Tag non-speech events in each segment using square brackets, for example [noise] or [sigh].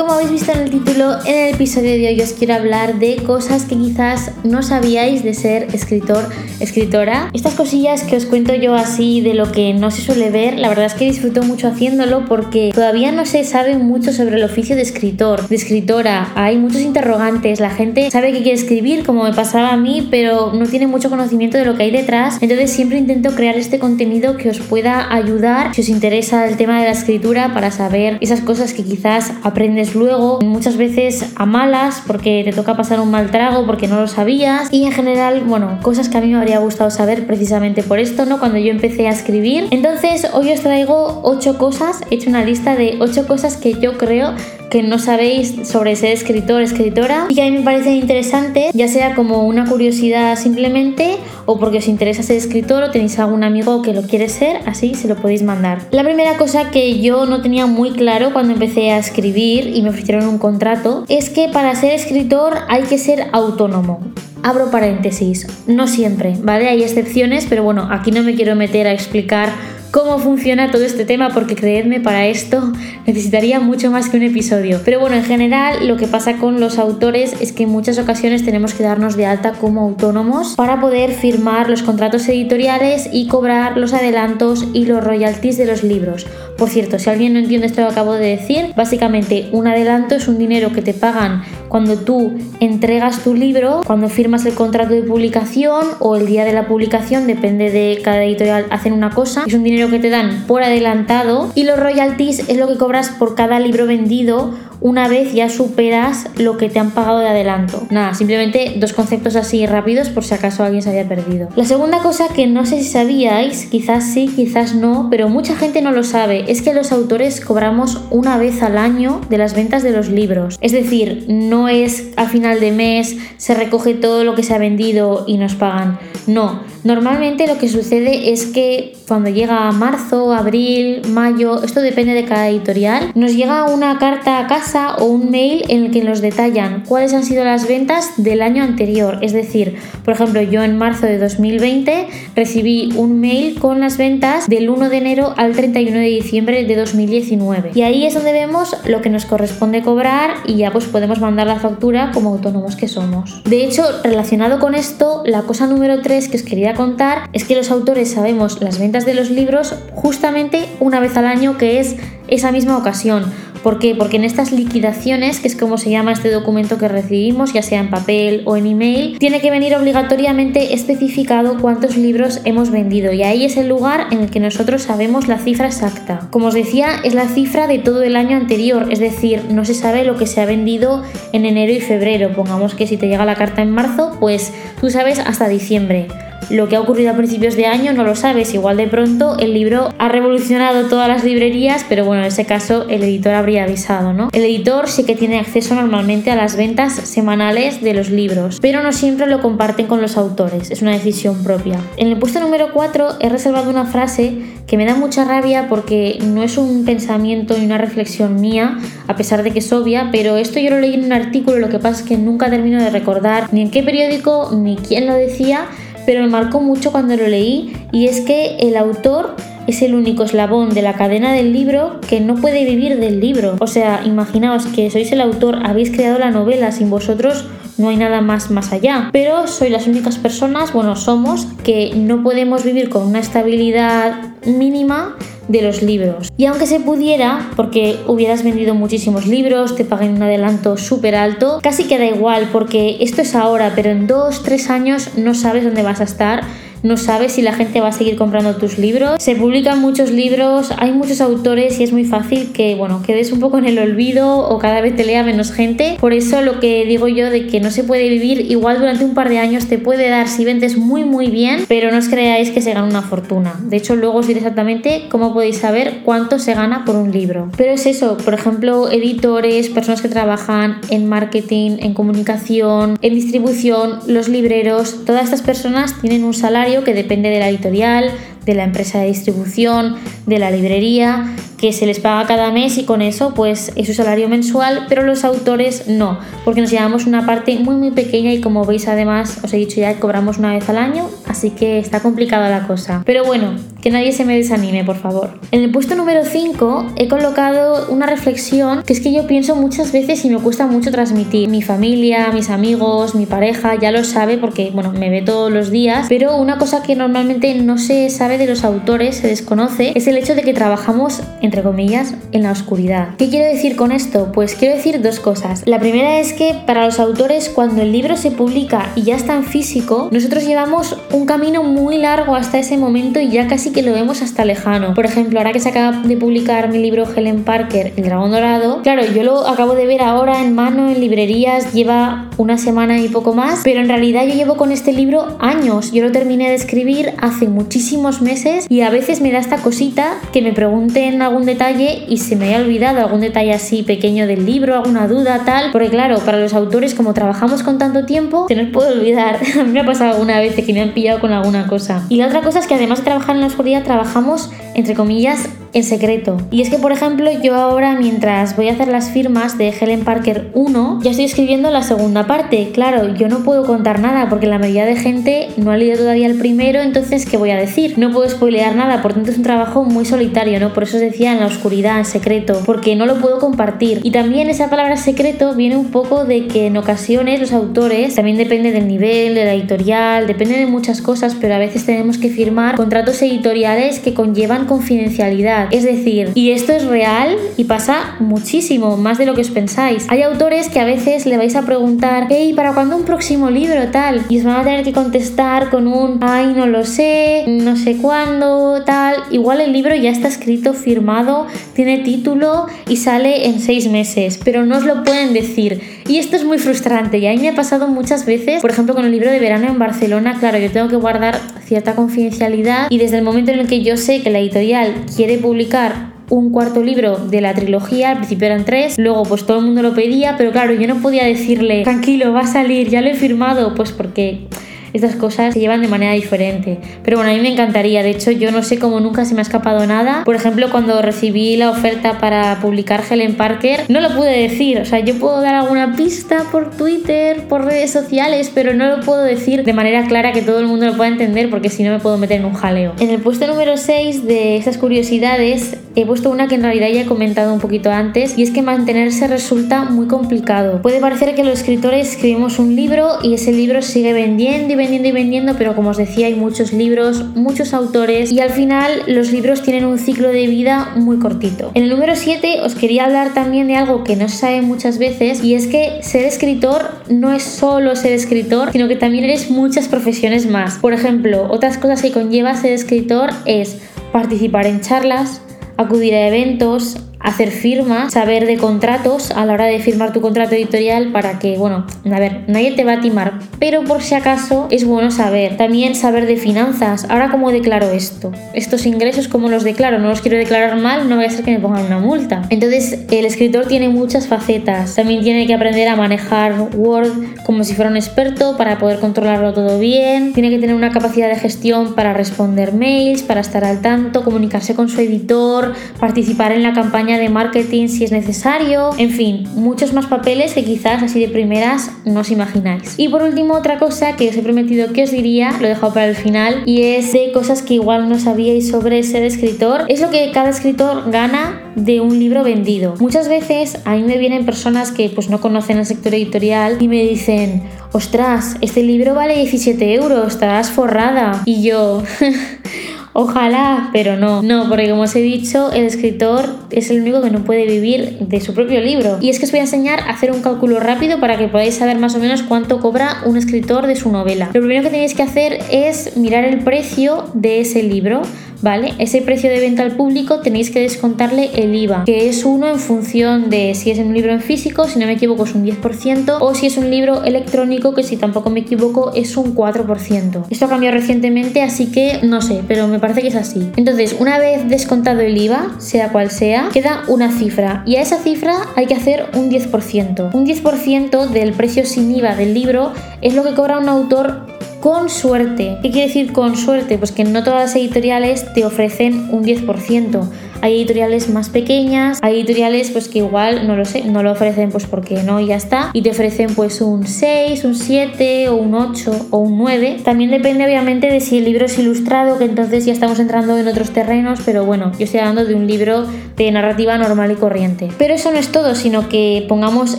Como habéis visto en el título, en el episodio de hoy os quiero hablar de cosas que quizás no sabíais de ser escritor, escritora. Estas cosillas que os cuento yo así de lo que no se suele ver, la verdad es que disfruto mucho haciéndolo porque todavía no se sabe mucho sobre el oficio de escritor, de escritora. Hay muchos interrogantes, la gente sabe que quiere escribir como me pasaba a mí, pero no tiene mucho conocimiento de lo que hay detrás. Entonces siempre intento crear este contenido que os pueda ayudar si os interesa el tema de la escritura para saber esas cosas que quizás aprendes luego, muchas veces a malas, porque te toca pasar un mal trago, porque no lo sabías. Y en general, bueno, cosas que a mí me habría gustado saber precisamente por esto, ¿no? Cuando yo empecé a escribir. Entonces, hoy os traigo 8 cosas, he hecho una lista de 8 cosas que yo creo que no sabéis sobre ser escritor, escritora y que a mí me parece interesante, ya sea como una curiosidad simplemente o porque os interesa ser escritor o tenéis algún amigo que lo quiere ser, así se lo podéis mandar. La primera cosa que yo no tenía muy claro cuando empecé a escribir y me ofrecieron un contrato es que para ser escritor hay que ser autónomo. Abro paréntesis, no siempre, ¿vale? Hay excepciones, pero bueno, aquí no me quiero meter a explicar cómo funciona todo este tema, porque creedme, para esto necesitaría mucho más que un episodio. Pero bueno, en general lo que pasa con los autores es que en muchas ocasiones tenemos que darnos de alta como autónomos para poder firmar los contratos editoriales y cobrar los adelantos y los royalties de los libros. Por cierto, si alguien no entiende esto que acabo de decir, básicamente un adelanto es un dinero que te pagan cuando tú entregas tu libro, cuando firmas el contrato de publicación o el día de la publicación, depende de cada editorial, hacen una cosa, es un dinero que te dan por adelantado y los royalties es lo que cobras por cada libro vendido una vez ya superas lo que te han pagado de adelanto. Nada, simplemente dos conceptos así rápidos por si acaso alguien se había perdido. La segunda cosa que no sé si sabíais, quizás sí, quizás no, pero mucha gente no lo sabe, es que los autores cobramos una vez al año de las ventas de los libros. Es decir, no es a final de mes, se recoge todo lo que se ha vendido y nos pagan. No, normalmente lo que sucede es que cuando llega marzo, abril, mayo, esto depende de cada editorial, nos llega una carta a casa o un mail en el que nos detallan cuáles han sido las ventas del año anterior. Es decir, por ejemplo, yo en marzo de 2020 recibí un mail con las ventas del 1 de enero al 31 de diciembre de 2019. Y ahí es donde vemos lo que nos corresponde cobrar y ya pues podemos mandar la factura como autónomos que somos. De hecho, relacionado con esto, la cosa número 3 que os quería contar es que los autores sabemos las ventas de los libros justamente una vez al año que es esa misma ocasión. ¿Por qué? Porque en estas liquidaciones, que es como se llama este documento que recibimos, ya sea en papel o en email, tiene que venir obligatoriamente especificado cuántos libros hemos vendido y ahí es el lugar en el que nosotros sabemos la cifra exacta. Como os decía, es la cifra de todo el año anterior, es decir, no se sabe lo que se ha vendido en enero y febrero. Pongamos que si te llega la carta en marzo, pues tú sabes hasta diciembre lo que ha ocurrido a principios de año no lo sabes. Igual de pronto el libro ha revolucionado todas las librerías, pero bueno, en ese caso el editor habría avisado, ¿no? El editor sí que tiene acceso normalmente a las ventas semanales de los libros, pero no siempre lo comparten con los autores, es una decisión propia. En el puesto número 4 he reservado una frase que me da mucha rabia porque no es un pensamiento ni una reflexión mía, a pesar de que es obvia, pero esto yo lo leí en un artículo, lo que pasa es que nunca termino de recordar ni en qué periódico ni quién lo decía pero me marcó mucho cuando lo leí y es que el autor es el único eslabón de la cadena del libro que no puede vivir del libro. O sea, imaginaos que sois el autor, habéis creado la novela, sin vosotros no hay nada más más allá. Pero sois las únicas personas, bueno, somos, que no podemos vivir con una estabilidad mínima de los libros. Y aunque se pudiera, porque hubieras vendido muchísimos libros, te paguen un adelanto súper alto, casi queda igual porque esto es ahora, pero en dos, tres años no sabes dónde vas a estar no sabes si la gente va a seguir comprando tus libros. Se publican muchos libros, hay muchos autores y es muy fácil que, bueno, quedes un poco en el olvido o cada vez te lea menos gente. Por eso lo que digo yo de que no se puede vivir, igual durante un par de años te puede dar si vendes muy muy bien, pero no os creáis que se gana una fortuna. De hecho, luego os diré exactamente cómo podéis saber cuánto se gana por un libro. Pero es eso, por ejemplo, editores, personas que trabajan en marketing, en comunicación, en distribución, los libreros, todas estas personas tienen un salario que depende de la editorial, de la empresa de distribución, de la librería, que se les paga cada mes y con eso pues es su salario mensual, pero los autores no, porque nos llevamos una parte muy muy pequeña y como veis además os he dicho ya que cobramos una vez al año, así que está complicada la cosa. Pero bueno, que nadie se me desanime, por favor. En el puesto número 5 he colocado una reflexión que es que yo pienso muchas veces y me cuesta mucho transmitir. Mi familia, mis amigos, mi pareja ya lo sabe porque, bueno, me ve todos los días, pero una cosa que normalmente no se sabe de los autores, se desconoce, es el hecho de que trabajamos, entre comillas, en la oscuridad. ¿Qué quiero decir con esto? Pues quiero decir dos cosas. La primera es que para los autores, cuando el libro se publica y ya está en físico, nosotros llevamos un camino muy largo hasta ese momento y ya casi que lo vemos hasta lejano. Por ejemplo, ahora que se acaba de publicar mi libro Helen Parker, El Dragón Dorado, claro, yo lo acabo de ver ahora en mano en librerías, lleva una semana y poco más, pero en realidad yo llevo con este libro años. Yo lo terminé de escribir hace muchísimos meses y a veces me da esta cosita que me pregunten algún detalle y se me haya olvidado algún detalle así pequeño del libro, alguna duda, tal. Porque claro, para los autores, como trabajamos con tanto tiempo, se nos puede olvidar. a [laughs] mí me ha pasado alguna vez que me han pillado con alguna cosa. Y la otra cosa es que además de trabajar en la oscuridad, trabajamos, entre comillas, en secreto. Y es que, por ejemplo, yo ahora mientras voy a hacer las firmas de Helen Parker 1, ya estoy escribiendo la segunda parte. Claro, yo no puedo contar nada porque la mayoría de gente no ha leído todavía el primero, entonces, ¿qué voy a decir? No puedo spoilear nada, por tanto es un trabajo muy solitario, ¿no? Por eso os decía en la oscuridad, en secreto, porque no lo puedo compartir. Y también esa palabra secreto viene un poco de que en ocasiones los autores, también depende del nivel, de la editorial, depende de muchas cosas, pero a veces tenemos que firmar contratos editoriales que conllevan confidencialidad es decir, y esto es real y pasa muchísimo, más de lo que os pensáis. Hay autores que a veces le vais a preguntar, hey, ¿para cuándo un próximo libro tal? Y os van a tener que contestar con un, ay, no lo sé, no sé cuándo, tal. Igual el libro ya está escrito, firmado, tiene título y sale en seis meses, pero no os lo pueden decir. Y esto es muy frustrante y a me ha pasado muchas veces, por ejemplo con el libro de verano en Barcelona, claro, yo tengo que guardar cierta confidencialidad y desde el momento en el que yo sé que la editorial quiere publicar un cuarto libro de la trilogía, al principio eran tres, luego pues todo el mundo lo pedía, pero claro, yo no podía decirle, tranquilo, va a salir, ya lo he firmado, pues porque estas cosas se llevan de manera diferente. Pero bueno, a mí me encantaría, de hecho yo no sé cómo nunca se me ha escapado nada. Por ejemplo, cuando recibí la oferta para publicar Helen Parker, no lo pude decir, o sea, yo puedo dar alguna pista por Twitter, por redes sociales, pero no lo puedo decir de manera clara que todo el mundo lo pueda entender porque si no me puedo meter en un jaleo. En el puesto número 6 de esas curiosidades he puesto una que en realidad ya he comentado un poquito antes y es que mantenerse resulta muy complicado. Puede parecer que los escritores escribimos un libro y ese libro sigue vendiendo y vendiendo y vendiendo, pero como os decía hay muchos libros, muchos autores y al final los libros tienen un ciclo de vida muy cortito. En el número 7 os quería hablar también de algo que no se sabe muchas veces y es que ser escritor no es solo ser escritor, sino que también eres muchas profesiones más. Por ejemplo, otras cosas que conlleva ser escritor es participar en charlas, acudir a eventos, hacer firmas, saber de contratos a la hora de firmar tu contrato editorial para que, bueno, a ver, nadie te va a timar, pero por si acaso es bueno saber. También saber de finanzas. Ahora, ¿cómo declaro esto? Estos ingresos, ¿cómo los declaro? No los quiero declarar mal, no voy a ser que me pongan una multa. Entonces, el escritor tiene muchas facetas. También tiene que aprender a manejar Word como si fuera un experto para poder controlarlo todo bien. Tiene que tener una capacidad de gestión para responder mails, para estar al tanto, comunicarse con su editor, participar en la campaña de marketing si es necesario, en fin, muchos más papeles que quizás así de primeras no os imagináis. Y por último, otra cosa que os he prometido que os diría, lo he dejado para el final, y es de cosas que igual no sabíais sobre ser escritor, es lo que cada escritor gana de un libro vendido. Muchas veces a mí me vienen personas que pues no conocen el sector editorial y me dicen, ostras, este libro vale 17 euros, estarás forrada. Y yo... [laughs] Ojalá, pero no. No, porque como os he dicho, el escritor es el único que no puede vivir de su propio libro. Y es que os voy a enseñar a hacer un cálculo rápido para que podáis saber más o menos cuánto cobra un escritor de su novela. Lo primero que tenéis que hacer es mirar el precio de ese libro. ¿Vale? Ese precio de venta al público tenéis que descontarle el IVA, que es uno en función de si es un libro en físico, si no me equivoco es un 10%, o si es un libro electrónico, que si tampoco me equivoco es un 4%. Esto ha cambiado recientemente, así que no sé, pero me parece que es así. Entonces, una vez descontado el IVA, sea cual sea, queda una cifra, y a esa cifra hay que hacer un 10%. Un 10% del precio sin IVA del libro es lo que cobra un autor con suerte. ¿Qué quiere decir con suerte? Pues que no todas las editoriales te ofrecen un 10%. Hay editoriales más pequeñas, hay editoriales pues que igual, no lo sé, no lo ofrecen pues porque no y ya está, y te ofrecen pues un 6, un 7 o un 8 o un 9. También depende obviamente de si el libro es ilustrado, que entonces ya estamos entrando en otros terrenos, pero bueno, yo estoy hablando de un libro de narrativa normal y corriente. Pero eso no es todo, sino que pongamos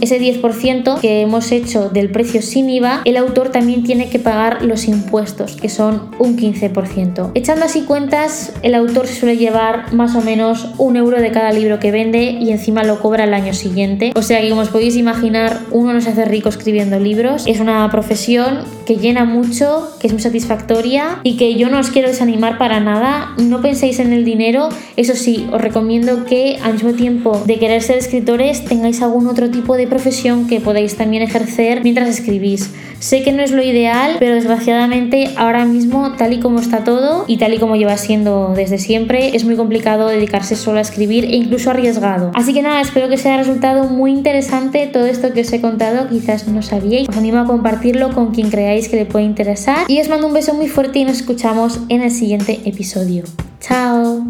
ese 10% que hemos hecho del precio sin IVA, el autor también tiene que pagar los impuestos, que son un 15%. Echando así cuentas, el autor suele llevar más o menos un euro de cada libro que vende y encima lo cobra el año siguiente. O sea que como os podéis imaginar, uno no se hace rico escribiendo libros. Es una profesión que llena mucho, que es muy satisfactoria y que yo no os quiero desanimar para nada. No penséis en el dinero. Eso sí, os recomiendo que al mismo tiempo de querer ser escritores tengáis algún otro tipo de profesión que podáis también ejercer mientras escribís. Sé que no es lo ideal, pero desgraciadamente ahora mismo, tal y como está todo y tal y como lleva siendo desde siempre, es muy complicado dedicarse solo a escribir e incluso arriesgado. Así que nada, espero que sea resultado muy interesante todo esto que os he contado, quizás no sabíais. Os animo a compartirlo con quien creáis que le puede interesar y os mando un beso muy fuerte y nos escuchamos en el siguiente episodio. Chao.